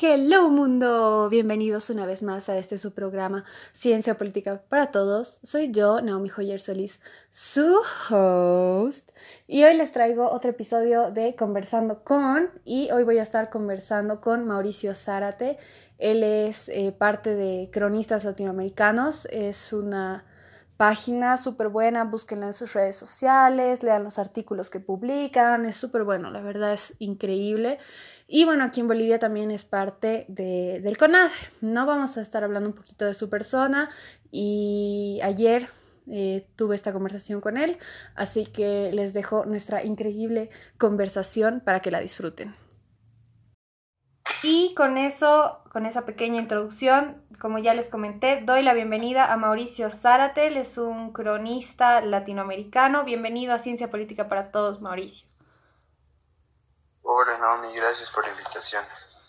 Hello mundo, bienvenidos una vez más a este su programa Ciencia Política para Todos. Soy yo, Naomi Joyer Solís, su host, y hoy les traigo otro episodio de Conversando con, y hoy voy a estar conversando con Mauricio Zárate. Él es eh, parte de Cronistas Latinoamericanos, es una página súper buena, búsquenla en sus redes sociales, lean los artículos que publican, es súper bueno, la verdad es increíble. Y bueno, aquí en Bolivia también es parte de, del CONADE, ¿no? Vamos a estar hablando un poquito de su persona y ayer eh, tuve esta conversación con él, así que les dejo nuestra increíble conversación para que la disfruten. Y con eso, con esa pequeña introducción, como ya les comenté, doy la bienvenida a Mauricio Zárate, él es un cronista latinoamericano. Bienvenido a Ciencia Política para Todos, Mauricio. Hola, Naomi, gracias por la invitación.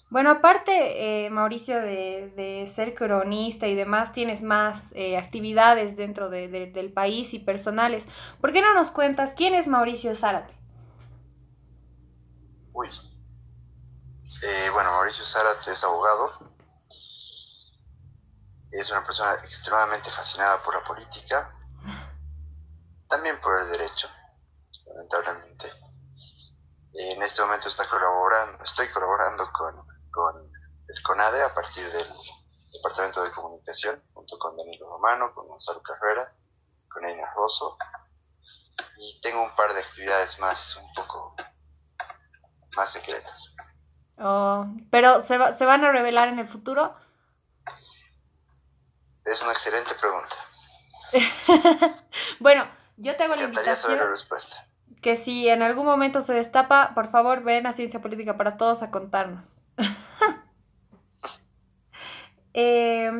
Bueno, aparte, eh, Mauricio, de, ser cronista y demás, tienes más eh, actividades dentro del país y personales. ¿Por qué no nos cuentas quién es Mauricio Zárate? Uy, eh, bueno, Mauricio Zárate es abogado. Es una persona extremadamente fascinada por la política, también por el derecho, lamentablemente. En este momento está colaborando, estoy colaborando con, el CONADE a partir del Departamento de Comunicación, junto con Danilo Romano, con Gonzalo Carrera, con Eina Rosso. Y tengo un par de actividades más, un poco más secretas. Oh, pero ¿se, ¿se van a revelar en el futuro? Es una excelente pregunta. bueno, yo te hago la invitación. La respuesta. Que si en algún momento se destapa, por favor ven a Ciencia Política para Todos a contarnos. eh,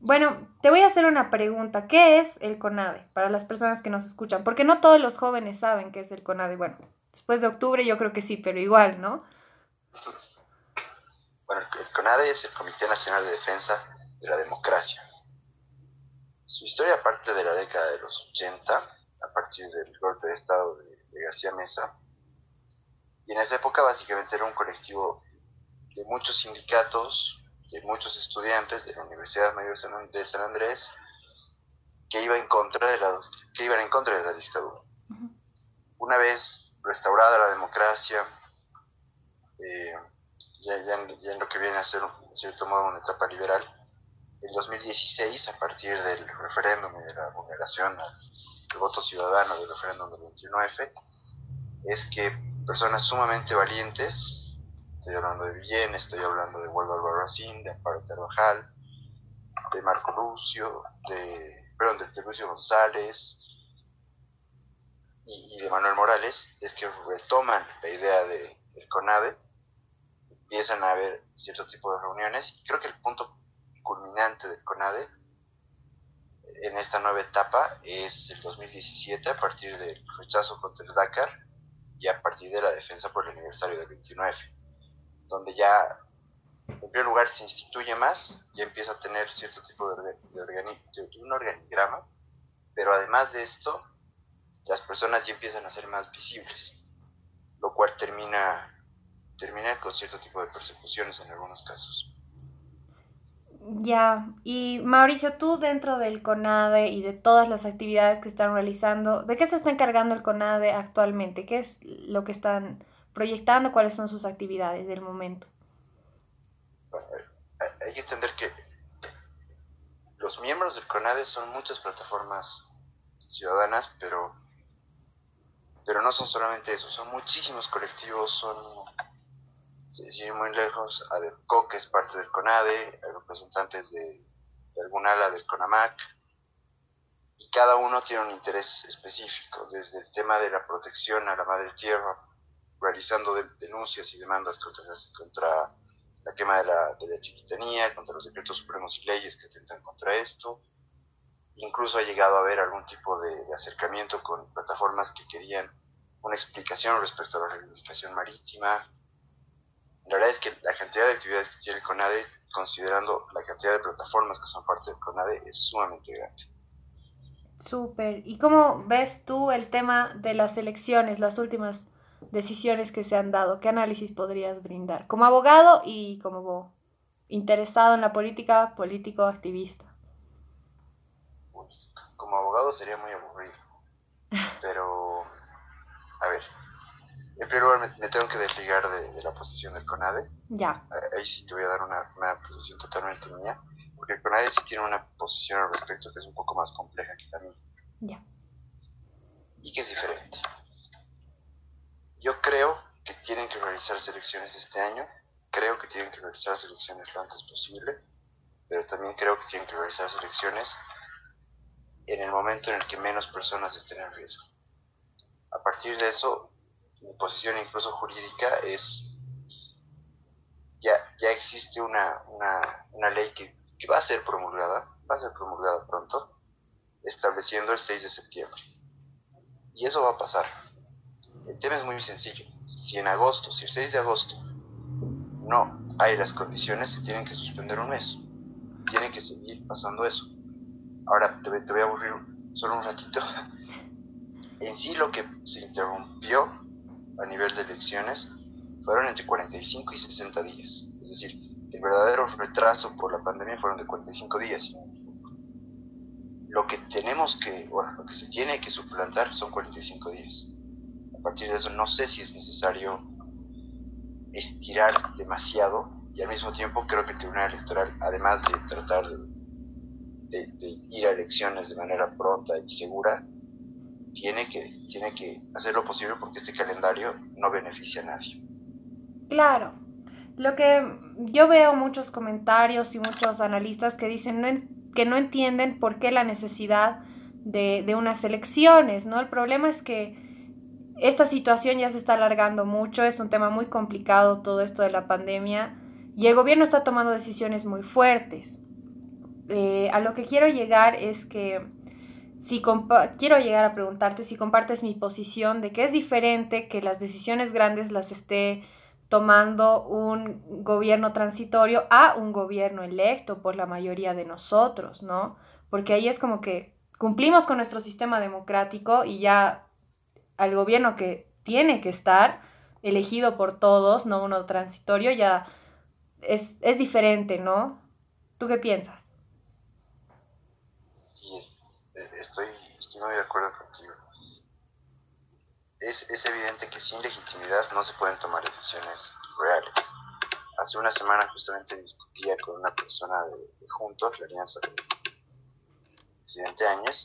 bueno, te voy a hacer una pregunta. ¿Qué es el CONADE para las personas que nos escuchan? Porque no todos los jóvenes saben qué es el CONADE. Bueno, después de octubre yo creo que sí, pero igual, ¿no? Bueno, el CONADE es el Comité Nacional de Defensa de la Democracia. Su historia parte de la década de los 80, a partir del golpe de Estado de, García Mesa. Y en esa época básicamente era un colectivo de muchos sindicatos, de muchos estudiantes de la Universidad Mayor de San Andrés, que, iba en contra de la, que iban en contra de la dictadura. Una vez restaurada la democracia, eh, ya, en, lo que viene a ser, en cierto modo, una etapa liberal. En 2016, a partir del referéndum y de la vulneración del voto ciudadano del referéndum del 21F, es que personas sumamente valientes, estoy hablando de Villén, estoy hablando de Waldo Albarracín, de Amparo Carvajal, de Marco Lucio, de, perdón, de Lucio González y, de Manuel Morales, es que retoman la idea de, del CONADE empiezan a haber cierto tipo de reuniones y creo que el punto culminante del CONADE en esta nueva etapa es el 2017 a partir del rechazo contra el Dakar y a partir de la defensa por el aniversario del 29, donde ya en primer lugar se instituye más y empieza a tener cierto tipo de, de, un organigrama, pero además de esto, las personas ya empiezan a ser más visibles, lo cual termina termina con cierto tipo de persecuciones en algunos casos. Ya, y Mauricio, tú dentro del CONADE y de todas las actividades que están realizando, ¿de qué se está encargando el CONADE actualmente? ¿Qué es lo que están proyectando? ¿Cuáles son sus actividades del momento? hay que entender que los miembros del CONADE son muchas plataformas ciudadanas, pero, pero no son solamente eso, son muchísimos colectivos, son sin ir muy lejos, ADEPCO, que es parte del CONADE, representantes de, algún ala del CONAMAC, y cada uno tiene un interés específico, desde el tema de la protección a la madre tierra, realizando denuncias y demandas contra, contra la quema de la, de la chiquitanía, contra los decretos supremos y leyes que atentan contra esto. Incluso ha llegado a haber algún tipo de, de acercamiento con plataformas que querían una explicación respecto a la reivindicación marítima, la verdad es que la cantidad de actividades que tiene el CONADE, considerando la cantidad de plataformas que son parte del CONADE, es sumamente grande. Súper. ¿Y cómo ves tú el tema de las elecciones, las últimas decisiones que se han dado? ¿Qué análisis podrías brindar? Como abogado y como interesado en la política, político, activista? como abogado sería muy aburrido. Pero, a ver, en primer lugar me, tengo que desligar de, la posición del CONADE. Ya. Ahí sí te voy a dar una, una posición totalmente mía, porque el CONADE sí tiene una posición al respecto que es un poco más compleja que la mía. Ya. Y que es diferente. Yo creo que tienen que realizar elecciones este año, creo que tienen que realizar elecciones lo antes posible, pero también creo que tienen que realizar elecciones en el momento en el que menos personas estén en riesgo. A partir de eso, mi posición incluso jurídica es, ya, ya existe una, una, una ley que, que va a ser promulgada, va a ser promulgada pronto, estableciendo el 6 de septiembre. Y eso va a pasar. El tema es muy sencillo. Si en agosto, si el 6 de agosto no hay las condiciones, se tienen que suspender un mes. Tiene que seguir pasando eso. Ahora te, voy a aburrir solo un ratito. En sí lo que se interrumpió a nivel de elecciones fueron entre 45 y 60 días. Es decir, el verdadero retraso por la pandemia fueron de 45 días. Lo que tenemos que, bueno, lo que se tiene que suplantar son 45 días. A partir de eso no sé si es necesario estirar demasiado y al mismo tiempo creo que el Tribunal Electoral, además de tratar de de, ir a elecciones de manera pronta y segura, tiene que, tiene que hacer lo posible porque este calendario no beneficia a nadie. Claro. Lo que yo veo muchos comentarios y muchos analistas que dicen que no entienden por qué la necesidad de, de unas elecciones, ¿no? El problema es que esta situación ya se está alargando mucho, es un tema muy complicado todo esto de la pandemia y el gobierno está tomando decisiones muy fuertes. Eh, a lo que quiero llegar es que si quiero llegar a preguntarte si compartes mi posición de que es diferente que las decisiones grandes las esté tomando un gobierno transitorio a un gobierno electo por la mayoría de nosotros, ¿no? Porque ahí es como que cumplimos con nuestro sistema democrático y ya al gobierno que tiene que estar elegido por todos, no uno transitorio, ya es, es diferente, ¿no? ¿Tú qué piensas? Estoy, estoy muy de acuerdo contigo. Es, es evidente que sin legitimidad no se pueden tomar decisiones reales. Hace una semana justamente discutía con una persona de, Juntos, la alianza del presidente Áñez,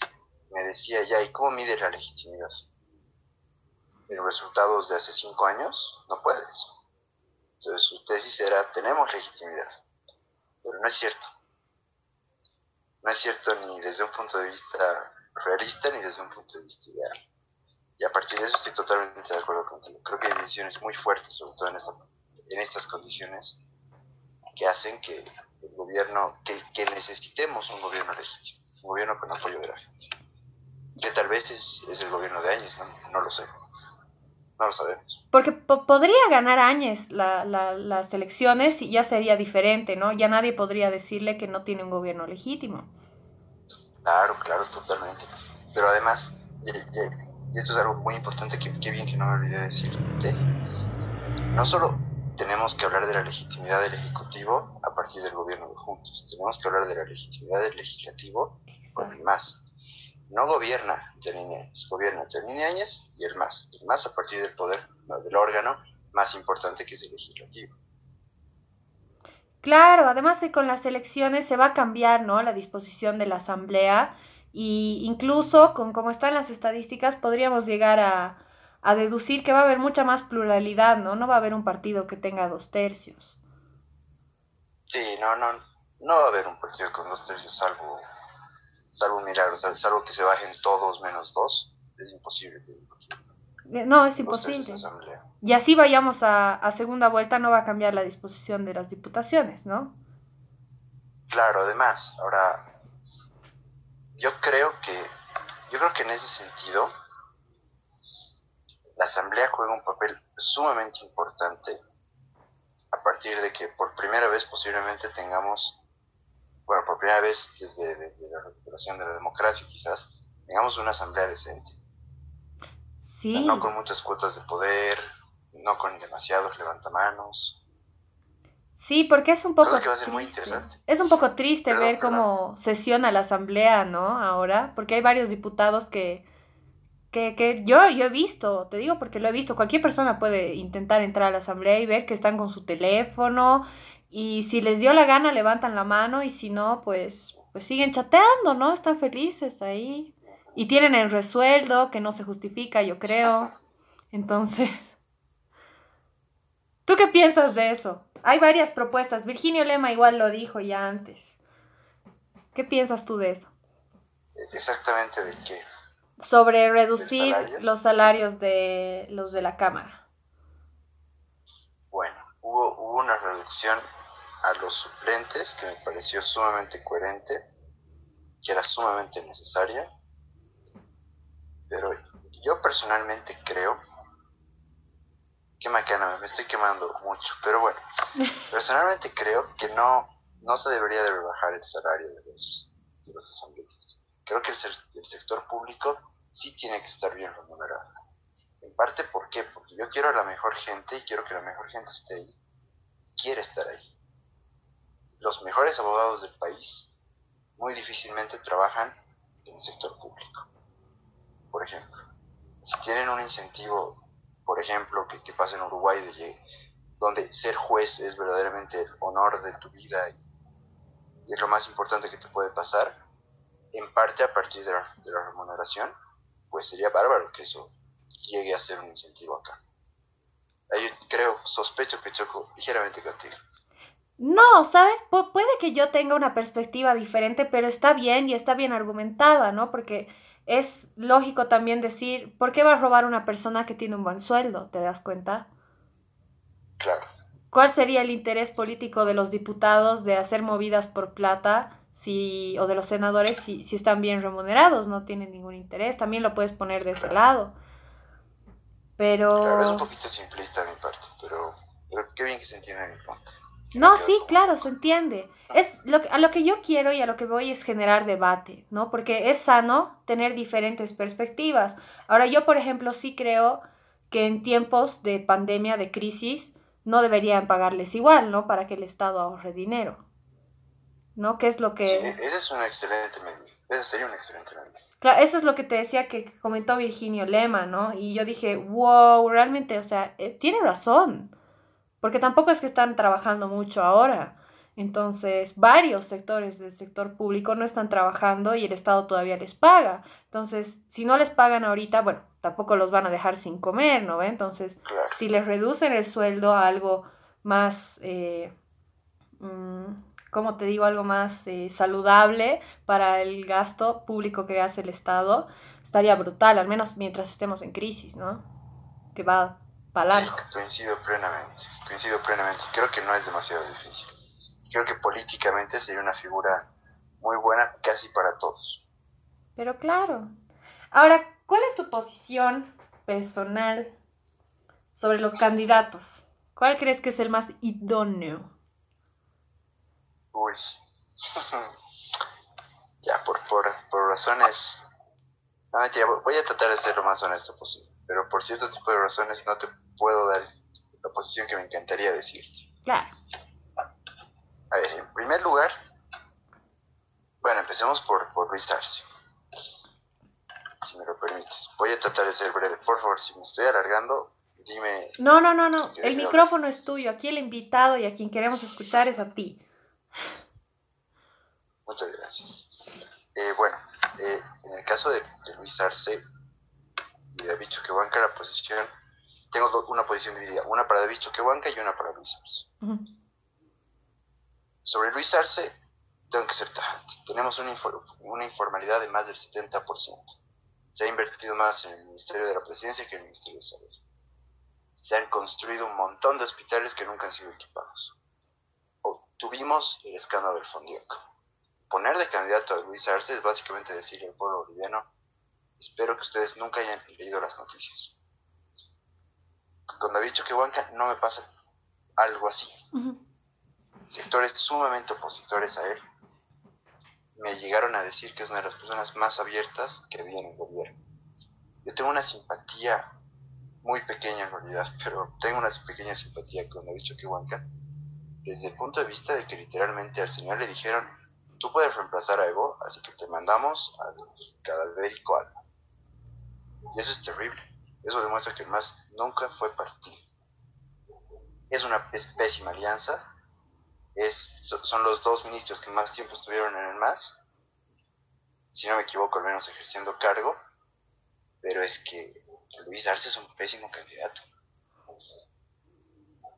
me decía ya, ¿y cómo mides la legitimidad? ¿En resultados de hace cinco años? No puedes. Entonces su tesis era, tenemos legitimidad, pero no es cierto no es cierto ni desde un punto de vista realista ni desde un punto de vista ideal. Y a partir de eso estoy totalmente de acuerdo contigo. Creo que hay decisiones muy fuertes, sobre todo en, en estas condiciones, que hacen que el gobierno, que, necesitemos un gobierno legítimo, un gobierno con apoyo de la gente. Que tal vez es, es el gobierno de Áñez, ¿no? no lo sé. No lo sabemos. Porque podría ganar Áñez la, la, las elecciones y ya sería diferente, ¿no? Ya nadie podría decirle que no tiene un gobierno legítimo. Claro, claro, totalmente. Pero además, y, esto es algo muy importante que, bien que no me olvidé de decirte, no solo tenemos que hablar de la legitimidad del Ejecutivo a partir del gobierno de Juntos, tenemos que hablar de la legitimidad del Legislativo con el MAS. No gobierna Janine Áñez, gobierna Janine Áñez y el MAS. El MAS a partir del poder, del órgano más importante que es el Legislativo. Claro, además que con las elecciones se va a cambiar, ¿no? La disposición de la asamblea y incluso con cómo están las estadísticas podríamos llegar a, a deducir que va a haber mucha más pluralidad, ¿no? No va a haber un partido que tenga dos tercios. Sí, no, no, no va a haber un partido con dos tercios, salvo, salvo un milagro, salvo que se bajen todos menos dos, es imposible. Eh, no, es imposible. Y así vayamos a, a, segunda vuelta, no va a cambiar la disposición de las diputaciones, ¿no? Claro, además, ahora, yo creo que, yo creo que en ese sentido, la Asamblea juega un papel sumamente importante a partir de que por primera vez posiblemente tengamos, bueno, por primera vez desde, desde la recuperación de la democracia quizás, tengamos una Asamblea decente no con muchas cuotas de poder, no con demasiados levantamanos. Sí, porque es un poco triste. Es un poco triste ver cómo sesiona la asamblea, ¿no? Ahora, porque hay varios diputados que, que, que yo, yo he visto, te digo porque lo he visto, cualquier persona puede intentar entrar a la asamblea y ver que están con su teléfono y si les dio la gana levantan la mano y si no, pues, pues siguen chateando, ¿no? Están felices ahí y tienen el resueldo que no se justifica, yo creo. Entonces, ¿tú qué piensas de eso? Hay varias propuestas. Virginio Lema igual lo dijo ya antes. ¿Qué piensas tú de eso? Exactamente de qué. Sobre reducir los salarios de los de la Cámara. Bueno, hubo, hubo una reducción a los suplentes que me pareció sumamente coherente, que era sumamente necesaria, pero yo personalmente creo qué macana, me estoy quemando mucho, pero bueno, personalmente creo que no, no se debería de rebajar el salario de los, de los asambleístas. Creo que el, el, sector público sí tiene que estar bien remunerado. En parte, ¿por qué? Porque yo quiero a la mejor gente y quiero que la mejor gente esté ahí. Quiere estar ahí. Los mejores abogados del país muy difícilmente trabajan en el sector público. Por ejemplo, si tienen un incentivo por ejemplo, que, que pasa en Uruguay, de, donde ser juez es verdaderamente el honor de tu vida y, es lo más importante que te puede pasar, en parte a partir de la, remuneración, pues sería bárbaro que eso llegue a ser un incentivo acá. Ahí creo, sospecho que choco ligeramente contigo. No, ¿sabes? puede que yo tenga una perspectiva diferente, pero está bien y está bien argumentada, ¿no? Porque es lógico también decir, ¿por qué va a robar una persona que tiene un buen sueldo? ¿Te das cuenta? Claro. ¿Cuál sería el interés político de los diputados de hacer movidas por plata si, o de los senadores si, si están bien remunerados? No tienen ningún interés. También lo puedes poner de ese lado. Pero... Claro, es un poquito simplista mi parte, pero, pero qué bien que se entiende mi punto. No, sí, claro, se entiende. Es lo, a lo que yo quiero y a lo que voy es generar debate, ¿no? Porque es sano tener diferentes perspectivas. Ahora, yo, por ejemplo, sí creo que en tiempos de pandemia, de crisis, no deberían pagarles igual, ¿no? Para que el Estado ahorre dinero. ¿No? ¿Qué es lo que... Sí, ese es un excelente. Ese sería un excelente medida. Claro, eso es lo que te decía que comentó Virginio Lema, ¿no? Y yo dije, wow, realmente, o sea, eh, tiene razón porque tampoco es que están trabajando mucho ahora. Entonces, varios sectores del sector público no están trabajando y el Estado todavía les paga. Entonces, si no les pagan ahorita, bueno, tampoco los van a dejar sin comer, ¿no? Entonces, si les reducen el sueldo a algo más, eh, mm, como te digo, algo más eh, saludable para el gasto público que hace el Estado, estaría brutal, al menos mientras estemos en crisis, ¿no? Que va para largo. coincido plenamente coincido plenamente. Creo que no es demasiado difícil. Creo que políticamente sería una figura muy buena casi para todos. Pero claro. Ahora, ¿cuál es tu posición personal sobre los candidatos? ¿Cuál crees que es el más idóneo? Uy. ya, por, por, por razones... No, mentira, voy a tratar de ser lo más honesto posible. Pero por cierto tipo de razones no te puedo dar la posición que me encantaría decirte. Claro. A ver, en primer lugar, bueno, empecemos por, por Luis Arce. Si me lo permites. Voy a tratar de ser breve. Por favor, si me estoy alargando, dime. No, no, no, no. El micrófono es tuyo. Aquí el invitado y a quien queremos escuchar es a ti. Muchas gracias. Eh, bueno, eh, en el caso de, Luis Arce y de David Choquehuanca, la posición tengo una posición dividida, una para David Choquehuanca y una para Luis Arce. Sobre Luis Arce, tengo que ser tajante. Tenemos una, una informalidad de más del 70%. Se ha invertido más en el Ministerio de la Presidencia que en el Ministerio de Salud. Se han construido un montón de hospitales que nunca han sido equipados. tuvimos el escándalo del Fondioco. Poner de candidato a Luis Arce es básicamente decirle al pueblo boliviano, espero que ustedes nunca hayan leído las noticias con David Choquehuanca no me pasa algo así. Sectores sumamente opositores a él me llegaron a decir que es una de las personas más abiertas que había en el gobierno. Yo tengo una simpatía muy pequeña en realidad, pero tengo una pequeña simpatía con David Choquehuanca, desde el punto de vista de que literalmente al señor le dijeron, tú puedes reemplazar a Evo, así que te mandamos al cadavérico alma. Y eso es terrible. Eso demuestra que el MAS nunca fue partido. Es una pésima alianza. Es, son los dos ministros que más tiempo estuvieron en el MAS. Si no me equivoco, al menos ejerciendo cargo. Pero es que Luis Arce es un pésimo candidato.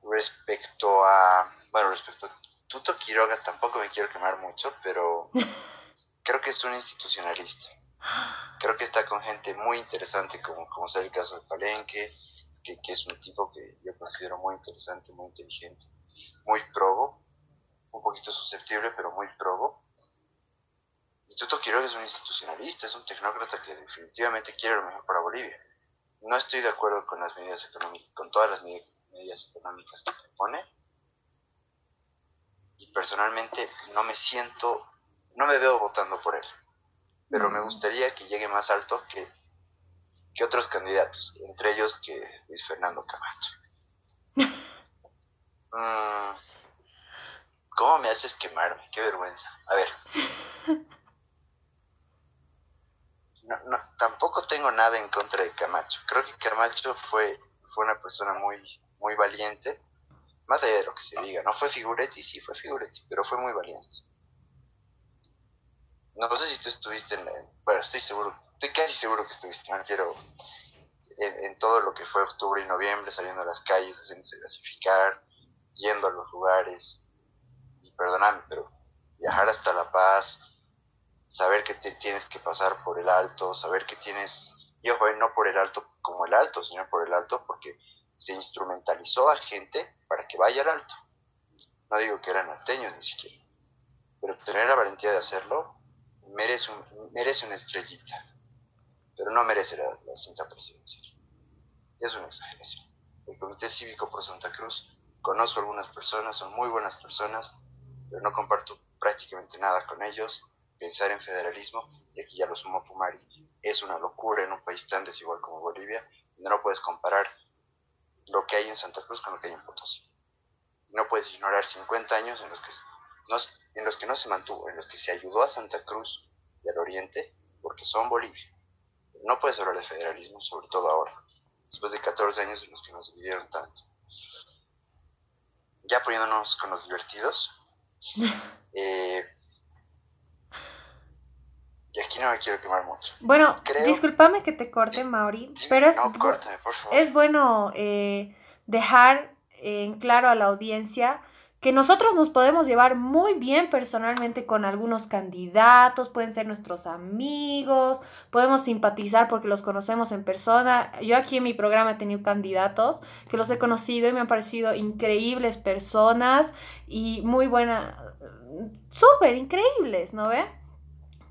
Respecto a. Bueno, respecto a Tuto Quiroga, tampoco me quiero quemar mucho, pero creo que es un institucionalista. Creo que está con gente muy interesante, como, como sea el caso de Palenque, que, que es un tipo que yo considero muy interesante, muy inteligente, muy probo, un poquito susceptible, pero muy probo. Y Tuto Quiroga es un institucionalista, es un tecnócrata que definitivamente quiere lo mejor para Bolivia. No estoy de acuerdo con las medidas económicas, con todas las medidas económicas que pone. Y personalmente no me siento, no me veo votando por él. Pero me gustaría que llegue más alto que, que otros candidatos, entre ellos que Luis Fernando Camacho. Mm, ¿Cómo me haces quemarme? Qué vergüenza. A ver. no, no, tampoco tengo nada en contra de Camacho. Creo que Camacho fue, fue una persona muy, muy valiente, más allá de lo que se diga. No fue figuretti, sí fue figuretti, pero fue muy valiente. No sé si tú estuviste en, bueno, estoy seguro, estoy casi seguro que estuviste, no quiero, en, todo lo que fue octubre y noviembre, saliendo a las calles, haciéndose gasificar, yendo a los lugares, y perdóname, pero viajar hasta La Paz, saber que te tienes que pasar por el alto, saber que tienes, y ojo, eh, no por el alto como el alto, sino por el alto porque se instrumentalizó a gente para que vaya al alto. No digo que eran norteños ni siquiera, pero tener la valentía de hacerlo merece, un, merece una estrellita, pero no merece la, la cinta presidencial. Es una exageración. El Comité Cívico por Santa Cruz, conozco algunas personas, son muy buenas personas, pero no comparto prácticamente nada con ellos pensar en federalismo, y aquí ya lo sumo Pumari, es una locura en un país tan desigual como Bolivia, no puedes comparar lo que hay en Santa Cruz con lo que hay en Potosí. No puedes ignorar 50 años en los que no, en los que no se mantuvo, en los que se ayudó a Santa Cruz y al Oriente, porque son Bolivia. No puedes hablar de federalismo, sobre todo ahora, después de 14 años en los que nos dividieron tanto. Ya poniéndonos con los divertidos, eh, y aquí no me quiero quemar mucho. Bueno, discúlpame que te corte, Mauri, pero es, es bueno eh, dejar en claro a la audiencia que nosotros nos podemos llevar muy bien personalmente con algunos candidatos, pueden ser nuestros amigos, podemos simpatizar porque los conocemos en persona. Yo aquí en mi programa he tenido candidatos que los he conocido y me han parecido increíbles personas y muy buenas, súper increíbles, ¿no ve?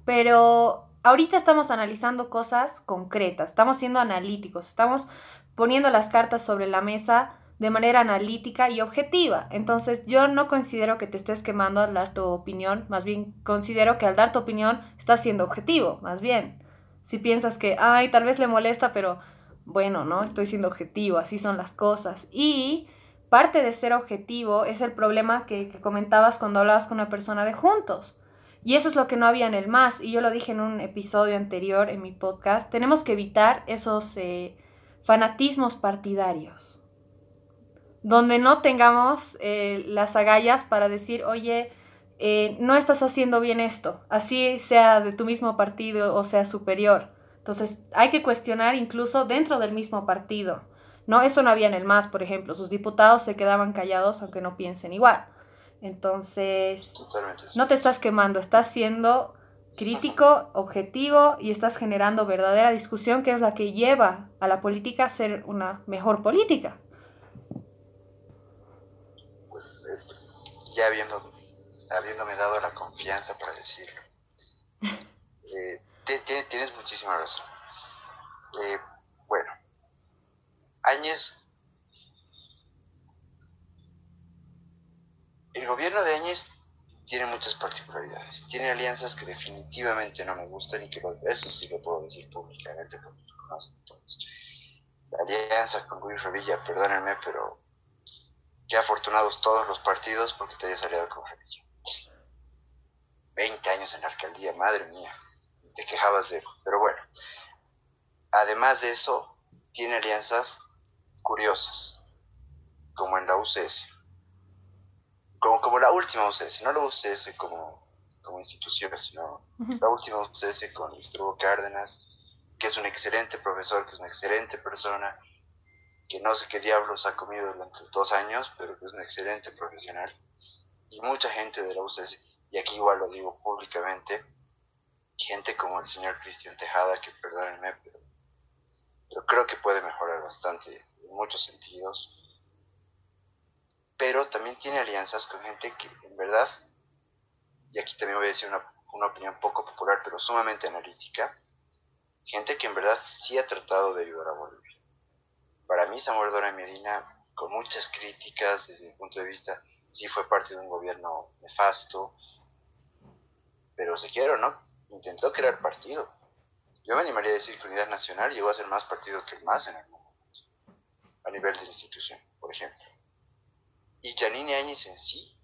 Pero ahorita estamos analizando cosas concretas, estamos siendo analíticos, estamos poniendo las cartas sobre la mesa de manera analítica y objetiva. Entonces yo no considero que te estés quemando al dar tu opinión, más bien considero que al dar tu opinión estás siendo objetivo, más bien. Si piensas que, ay, tal vez le molesta, pero bueno, ¿no? Estoy siendo objetivo, así son las cosas. Y parte de ser objetivo es el problema que, comentabas cuando hablabas con una persona de juntos. Y eso es lo que no había en el más. Y yo lo dije en un episodio anterior en mi podcast. Tenemos que evitar esos eh, fanatismos partidarios. Donde no tengamos eh, las agallas para decir, oye, eh, no estás haciendo bien esto. Así sea de tu mismo partido o sea superior. Entonces hay que cuestionar incluso dentro del mismo partido. No, eso no había en el MAS, por ejemplo. Sus diputados se quedaban callados aunque no piensen igual. Entonces, no te estás quemando, estás siendo crítico, objetivo y estás generando verdadera discusión que es la que lleva a la política a ser una mejor política. Pues, ya habiendo, habiéndome dado la confianza para decirlo, eh, tienes muchísima razón. Eh, bueno, Áñez El gobierno de Áñez tiene muchas particularidades. Tiene alianzas que definitivamente no me gustan y que eso sí lo puedo decir públicamente porque lo conocen todos. La alianza con Luis Revilla, perdónenme, pero qué afortunados todos los partidos porque te hayas aliado con religión. 20 años en la alcaldía, madre mía, te quejabas de... Pero bueno, además de eso, tiene alianzas curiosas, como en la UCS. Como, como la última UCS, no la UCS como, como institución, sino la última UCS con Hugo Cárdenas, que es un excelente profesor, que es una excelente persona, que no sé qué diablos ha comido durante dos años, pero que es un excelente profesional. Y mucha gente de la UCS, y aquí igual lo digo públicamente, gente como el señor Cristian Tejada, que perdónenme, pero, creo que puede mejorar bastante en muchos sentidos. Pero también tiene alianzas con gente que en verdad, y aquí también voy a decir una, una opinión poco popular, pero sumamente analítica, gente que en verdad sí ha tratado de ayudar a Bolivia. Para mí, Samuel Dora Medina, con muchas críticas desde mi punto de vista, sí fue parte de un gobierno nefasto, pero se quiere o no, intentó crear partido. Yo me animaría a decir que Unidad Nacional llegó a ser más partido que el MAS en algún momento, a nivel de institución, por ejemplo. Y Janine Áñez en sí,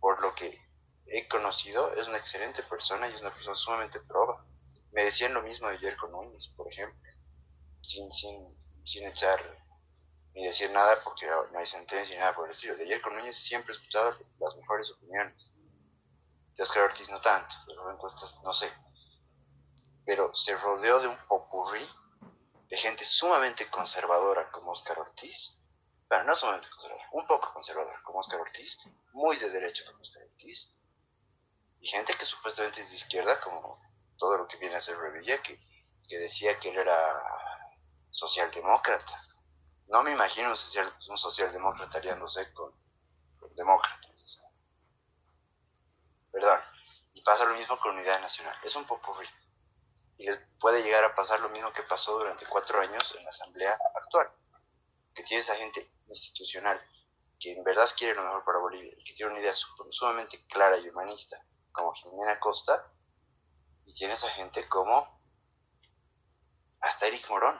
por lo que he conocido, es una excelente persona y es una persona sumamente proba. Me decían lo mismo de Yerko Núñez, por ejemplo, sin, sin, sin echar ni decir nada porque no hay sentencia ni nada por el estilo. De Yerko Núñez siempre he escuchado las mejores opiniones de Oscar Ortiz no tanto, pero encuestas no sé. Pero se rodeó de un popurrí de gente sumamente conservadora como Oscar Ortiz, bueno, no sumamente conservadora, un poco conservadora como Oscar Ortiz, muy de derecha como Oscar Ortiz, y gente que supuestamente es de izquierda como todo lo que viene a ser Revilla, que, que decía que él era socialdemócrata. No me imagino un, social, un socialdemócrata aliándose con, demócratas. Perdón. Y pasa lo mismo con Unidad Nacional. Es un popurrí. Y les puede llegar a pasar lo mismo que pasó durante cuatro años en la Asamblea actual. Que tiene esa gente institucional que en verdad quiere lo mejor para Bolivia y que tiene una idea sumamente clara y humanista, como Jimena Costa, y tiene esa gente como hasta Eric Morón.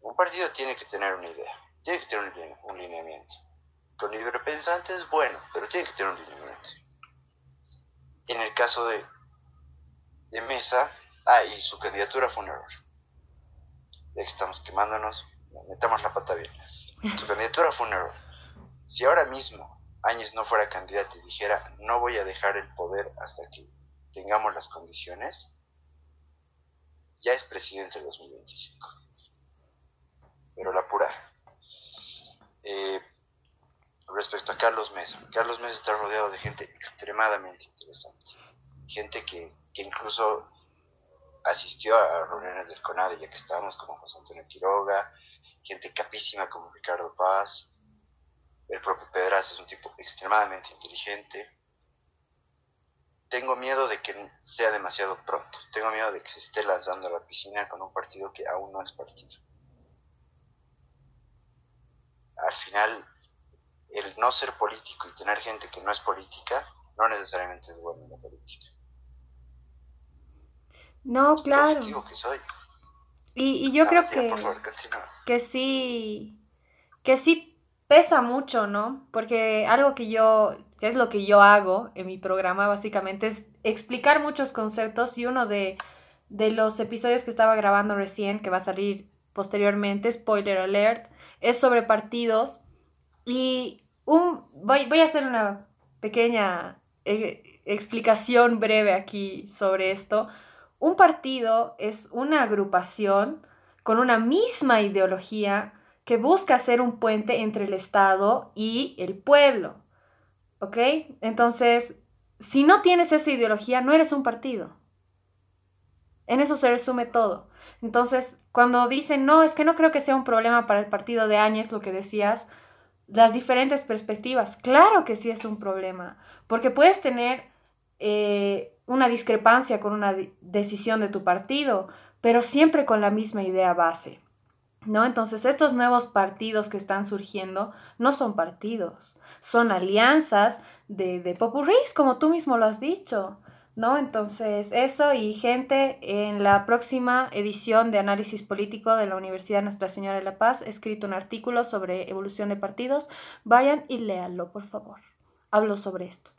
Un partido tiene que tener una idea, tiene que tener un lineamiento con librepensante es bueno, pero tiene que tener un lineamiento. En el caso de, de Mesa, ah, y su candidatura fue un error. Ya que estamos quemándonos, metamos la pata bien. Su candidatura fue un error. Si ahora mismo Áñez no fuera candidato y dijera, no voy a dejar el poder hasta que tengamos las condiciones, ya es presidente del 2025. Pero la pura. Eh, respecto a Carlos Mesa. Carlos Mesa está rodeado de gente extremadamente interesante. Gente que, incluso asistió a reuniones del CONADE, ya que estábamos, como José Antonio Quiroga, gente capísima como Ricardo Paz. El propio Pedraz es un tipo extremadamente inteligente. Tengo miedo de que sea demasiado pronto. Tengo miedo de que se esté lanzando a la piscina con un partido que aún no es partido. Al final, el no ser político y tener gente que no es política no necesariamente es bueno en la política. No, claro. Que soy. Y, y yo creo que, que sí, que sí pesa mucho, ¿no? Porque algo que yo, que es lo que yo hago en mi programa básicamente es explicar muchos conceptos y uno de, de los episodios que estaba grabando recién, que va a salir posteriormente, spoiler alert, es sobre partidos y un, voy, voy a hacer una pequeña eh, explicación breve aquí sobre esto. Un partido es una agrupación con una misma ideología que busca ser un puente entre el Estado y el pueblo. ¿Ok? Entonces, si no tienes esa ideología, no eres un partido. En eso se resume todo. Entonces, cuando dicen, no, es que no creo que sea un problema para el partido de Áñez, lo que decías, las diferentes perspectivas. Claro que sí es un problema, porque puedes tener eh, una discrepancia con una decisión de tu partido, pero siempre con la misma idea base. ¿No? Entonces, estos nuevos partidos que están surgiendo no son partidos, son alianzas de, de como tú mismo lo has dicho, ¿no? Entonces, eso y gente, en la próxima edición de Análisis Político de la Universidad Nuestra Señora de la Paz, he escrito un artículo sobre evolución de partidos. Vayan y léanlo, por favor. Hablo sobre esto.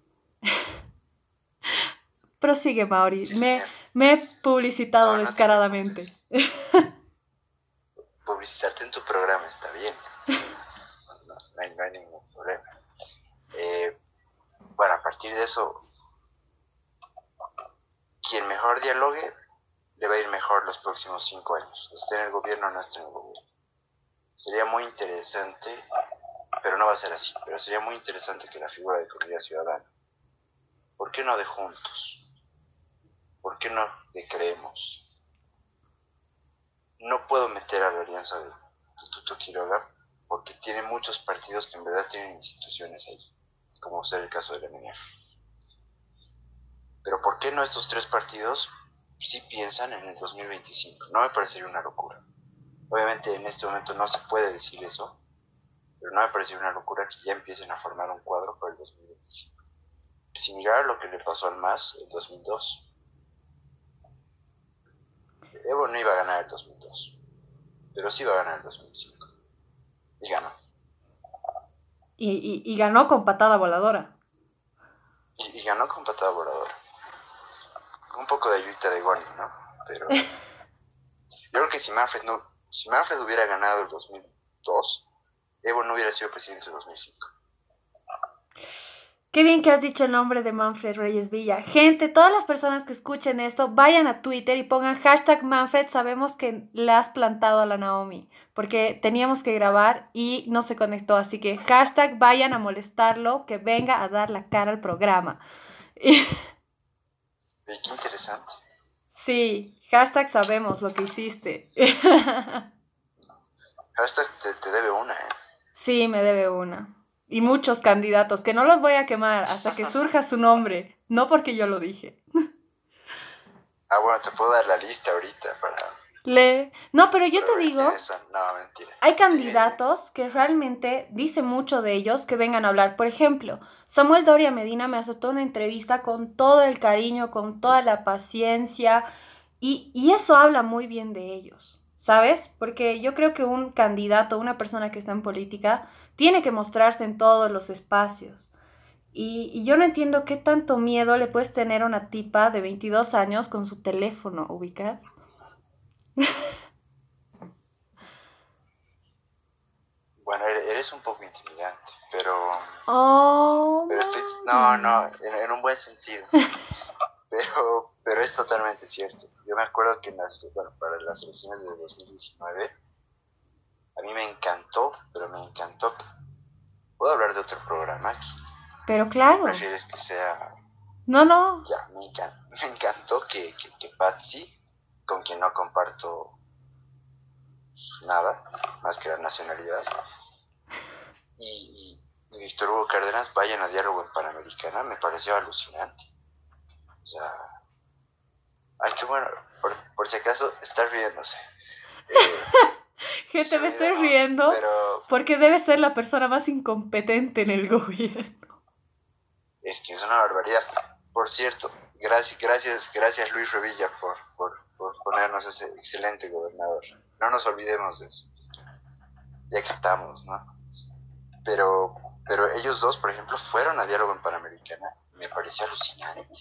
Prosigue, Mauri. Me, me he publicitado descaradamente. Publicitarte en tu programa está bien. No, hay, ningún problema. Eh, bueno, a partir de eso, quien mejor dialogue le va a ir mejor los próximos cinco años, esté en el gobierno o no esté en el gobierno. Sería muy interesante, pero no va a ser así, pero sería muy interesante que la figura de comunidad ciudadana, ¿por qué no de juntos? ¿Por qué no de creemos? No puedo meter a la alianza de Instituto Quiroga porque tiene muchos partidos que en verdad tienen instituciones ahí, como ser el caso de la MNF. Pero ¿por qué no estos tres partidos sí piensan en el 2025? No me parecería una locura. Obviamente en este momento no se puede decir eso, pero no me parecería una locura que ya empiecen a formar un cuadro para el 2025. Similar a lo que le pasó al MAS en 2002. Evo no iba a ganar el 2002, pero sí iba a ganar el 2005. Y ganó. Y, ganó con patada voladora. Y, y ganó con patada voladora un poco de ayuda de Goni, ¿no? Pero yo creo que si Manfred, no, si Manfred hubiera ganado el 2002, Evo no hubiera sido presidente en 2005. Qué bien que has dicho el nombre de Manfred Reyes Villa. Gente, todas las personas que escuchen esto, vayan a Twitter y pongan hashtag Manfred. Sabemos que le has plantado a la Naomi, porque teníamos que grabar y no se conectó. Así que hashtag vayan a molestarlo, que venga a dar la cara al programa. qué interesante. Sí, hashtag sabemos lo que hiciste. hashtag te, debe una, ¿eh? Sí, me debe una. Y muchos candidatos, que no los voy a quemar hasta que surja su nombre, no porque yo lo dije. ah, bueno, te puedo dar la lista ahorita para le... No, pero yo te digo, hay candidatos que realmente dice mucho de ellos que vengan a hablar. Por ejemplo, Samuel Doria Medina me aceptó una entrevista con todo el cariño, con toda la paciencia, y, y eso habla muy bien de ellos, ¿sabes? Porque yo creo que un candidato, una persona que está en política, tiene que mostrarse en todos los espacios. Y, y, yo no entiendo qué tanto miedo le puedes tener a una tipa de 22 años con su teléfono, ¿ubicas? Bueno, eres un poco intimidante, pero... Oh, no, no, en, un buen sentido. pero, pero es totalmente cierto. Yo me acuerdo que en las, bueno, para las elecciones de 2019, a mí me encantó, pero me encantó. ¿Puedo hablar de otro programa aquí? Pero claro. ¿Prefieres que sea...? No, no. Ya, me, encantó, que, que, que Patsy con quien no comparto nada, más que la nacionalidad. Y, y, Víctor Hugo Cárdenas vayan a diálogo en Panamericana, me pareció alucinante. O sea, ay, qué bueno, por, si acaso, estás riéndose. Gente, me estoy riendo porque debe ser la persona más incompetente en el gobierno. Es que es una barbaridad. Por cierto, gracias, gracias, gracias Luis Revilla por, por por ponernos ese excelente gobernador. No nos olvidemos de eso. Ya que estamos, ¿no? Pero, pero ellos dos, por ejemplo, fueron a diálogo en Panamericana y me pareció alucinante.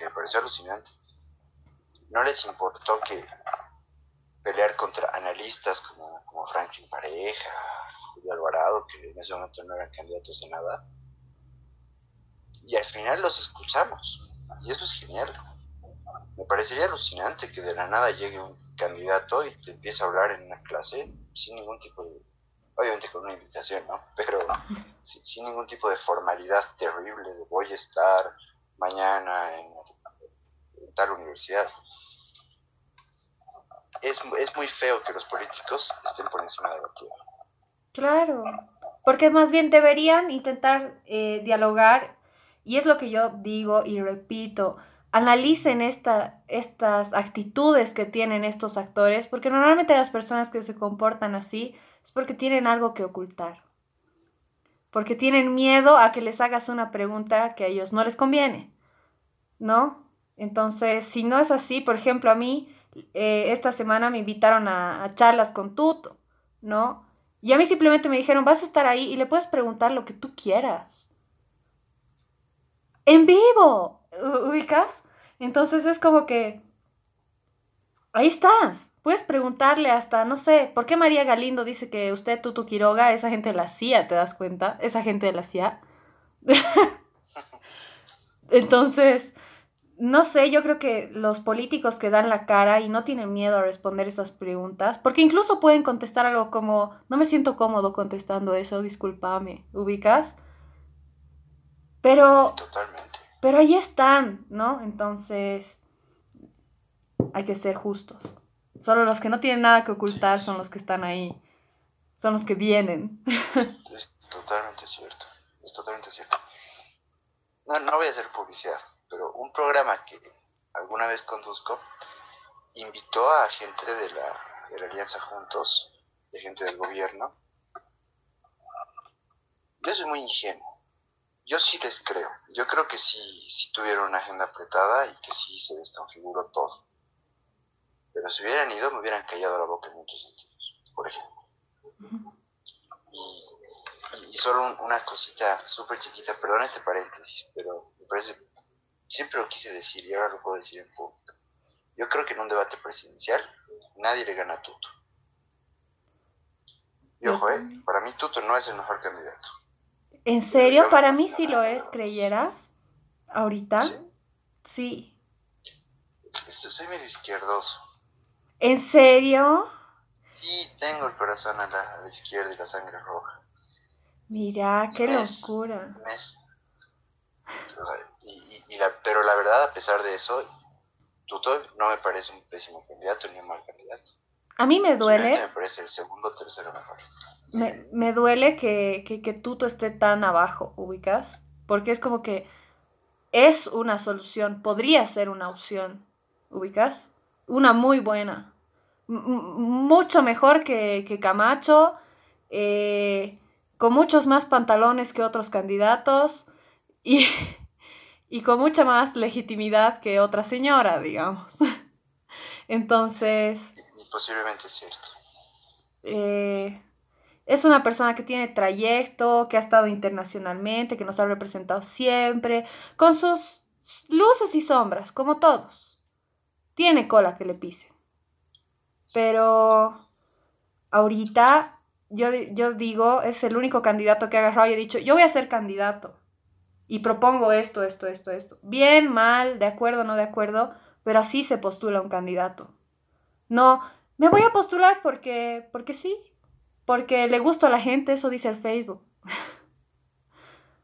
me pareció alucinante. No les importó que pelear contra analistas como, como Franklin Pareja, Julio Alvarado, que en ese momento no eran candidatos a nada. Y al final los escuchamos. Y eso es genial me parecería alucinante que de la nada llegue un candidato y te empiece a hablar en una clase sin ningún tipo de, obviamente con una invitación, ¿no? Pero sin, ningún tipo de formalidad terrible de voy a estar mañana en, tal universidad. Es, es muy feo que los políticos estén por encima de la tierra. Claro, porque más bien deberían intentar eh, dialogar, y es lo que yo digo y repito, analicen esta, estas actitudes que tienen estos actores, porque normalmente las personas que se comportan así es porque tienen algo que ocultar, porque tienen miedo a que les hagas una pregunta que a ellos no les conviene, ¿no? Entonces, si no es así, por ejemplo, a mí eh, esta semana me invitaron a, a, charlas con Tuto, ¿no? Y a mí simplemente me dijeron, vas a estar ahí y le puedes preguntar lo que tú quieras. En vivo, ubicas. Entonces es como que Ahí estás. Puedes preguntarle hasta, no sé, ¿por qué María Galindo dice que usted, Tutu Quiroga, esa gente de la CIA, ¿te das cuenta? Esa gente de la CIA. Entonces, no sé, yo creo que los políticos que dan la cara y no tienen miedo a responder esas preguntas, porque incluso pueden contestar algo como, no me siento cómodo contestando eso, discúlpame, ¿ubicas? Pero... Totalmente. Pero ahí están, ¿no? Entonces hay que ser justos. Solo los que no tienen nada que ocultar son los que están ahí, son los que vienen. Es totalmente cierto, es totalmente cierto. No, no voy a hacer publicidad, pero un programa que alguna vez conduzco invitó a gente de la, de la Alianza Juntos, de gente del gobierno. Yo soy muy ingenuo. Yo sí les creo. Yo creo que sí, sí tuvieron una agenda apretada y que sí se desconfiguró todo. Pero si hubieran ido, me hubieran callado la boca en muchos sentidos, por ejemplo. Y, solo una cosita súper chiquita, perdón este paréntesis, pero me parece, siempre lo quise decir y ahora lo puedo decir en público. Yo creo que en un debate presidencial nadie le gana a Tuto. Y ojo, eh, para mí Tuto no es el mejor candidato. ¿En serio? Para mí sí lo es, ¿creyeras? ¿Ahorita? Sí. Soy medio izquierdoso. ¿En serio? Sí, tengo el corazón a la, izquierda y la sangre roja. Mira, qué locura. y, pero la verdad, a pesar de eso, Tuto no me parece un pésimo candidato ni un mal candidato. A mí me duele. Me parece el segundo o tercero mejor. Me, me duele que, que, que Tuto esté tan abajo, ubicas. Porque es como que es una solución, podría ser una opción, ubicas. Una muy buena mucho mejor que, Camacho, eh, con muchos más pantalones que otros candidatos y, y con mucha más legitimidad que otra señora, digamos. Entonces... Posiblemente es cierto. Eh, es una persona que tiene trayecto, que ha estado internacionalmente, que nos ha representado siempre, con sus luces y sombras, como todos. Tiene cola que le pise. Pero ahorita yo, yo digo, es el único candidato que ha agarrado y he dicho, yo voy a ser candidato. Y propongo esto, esto, esto, esto. Bien, mal, de acuerdo, no de acuerdo, pero así se postula un candidato. No, me voy a postular porque, porque sí, porque le gusto a la gente, eso dice el Facebook.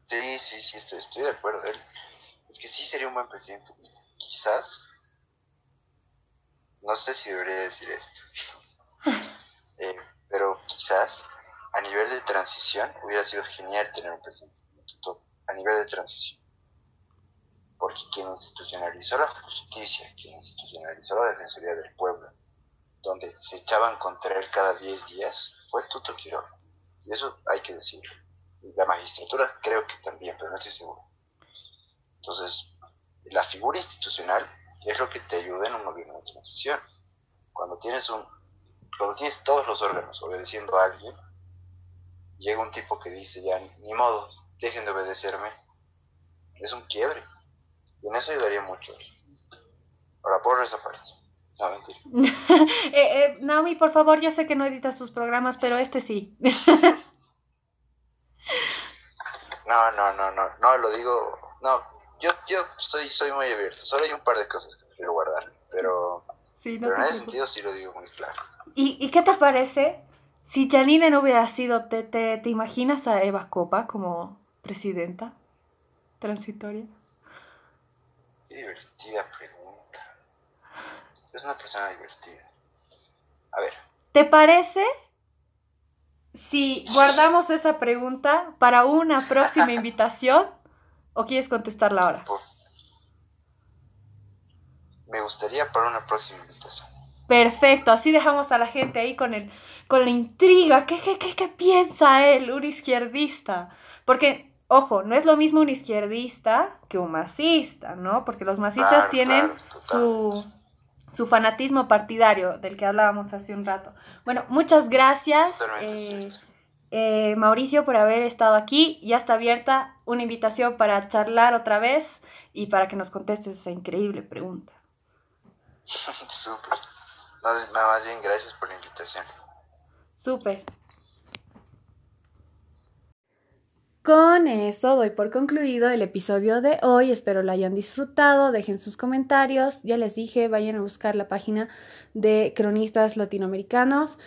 Sí, sí, sí, estoy, estoy de acuerdo. Es que sí sería un buen presidente. Quizás no sé si debería decir esto, eh, pero quizás a nivel de transición hubiera sido genial tener un presidente a nivel de transición. Porque quien institucionalizó la justicia, quien institucionalizó la Defensoría del Pueblo, donde se echaban contra él cada 10 días, fue Tuto Quiroga. Y eso hay que decirlo. La magistratura creo que también, pero no estoy seguro. Entonces, la figura institucional es lo que te ayuda en un gobierno de transición. Cuando tienes un cuando tienes todos los órganos obedeciendo a alguien, llega un tipo que dice ya ni modo, dejen de obedecerme. Es un quiebre. Y en eso ayudaría mucho. Ahora por esa parte. No, mentira. eh, eh, Naomi, por favor, yo sé que no editas tus programas, pero este sí. no, no, no, no, no, lo digo, no, yo, yo soy, soy muy abierto, solo hay un par de cosas que quiero guardar, pero, pero en ese sentido sí lo digo muy claro. ¿Y, ¿Y qué te parece si Janine no hubiera sido, te, te, te imaginas a Eva Copa como presidenta transitoria? Qué divertida pregunta. Es una persona divertida. A ver. ¿Te parece si guardamos esa pregunta para una próxima invitación? ¿O quieres contestarla ahora? Me gustaría para una próxima invitación. Perfecto, así dejamos a la gente ahí con, el, con la intriga. ¿Qué, qué, qué, qué piensa él, un izquierdista? Porque ojo, no es lo mismo un izquierdista que un masista, ¿no? Porque los masistas tienen su, su, fanatismo partidario del que hablábamos hace un rato. Bueno, muchas gracias, eh, eh, Mauricio, por haber estado aquí. Ya está abierta una invitación para charlar otra vez y para que nos contestes esa increíble pregunta. Súper. más bien, gracias por la invitación. Súper. Con eso doy por concluido el episodio de hoy. Espero lo hayan disfrutado. Dejen sus comentarios. Ya les dije, vayan a buscar la página de cronistas latinoamericanos.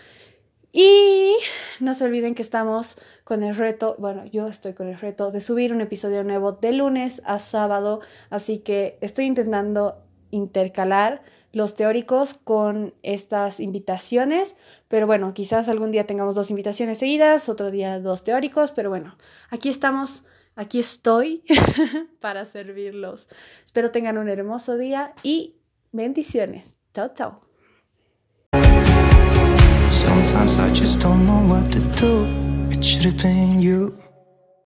Y no se olviden que estamos con el reto, bueno, yo estoy con el reto de subir un episodio nuevo de lunes a sábado. Así que estoy intentando intercalar los teóricos con estas invitaciones, pero bueno, quizás algún día tengamos dos invitaciones seguidas, otro día dos teóricos, pero bueno, aquí estamos, aquí estoy para servirlos. Espero tengan un hermoso día y bendiciones. Chao, chao. Sometimes I just don't know what to do. It should have been you.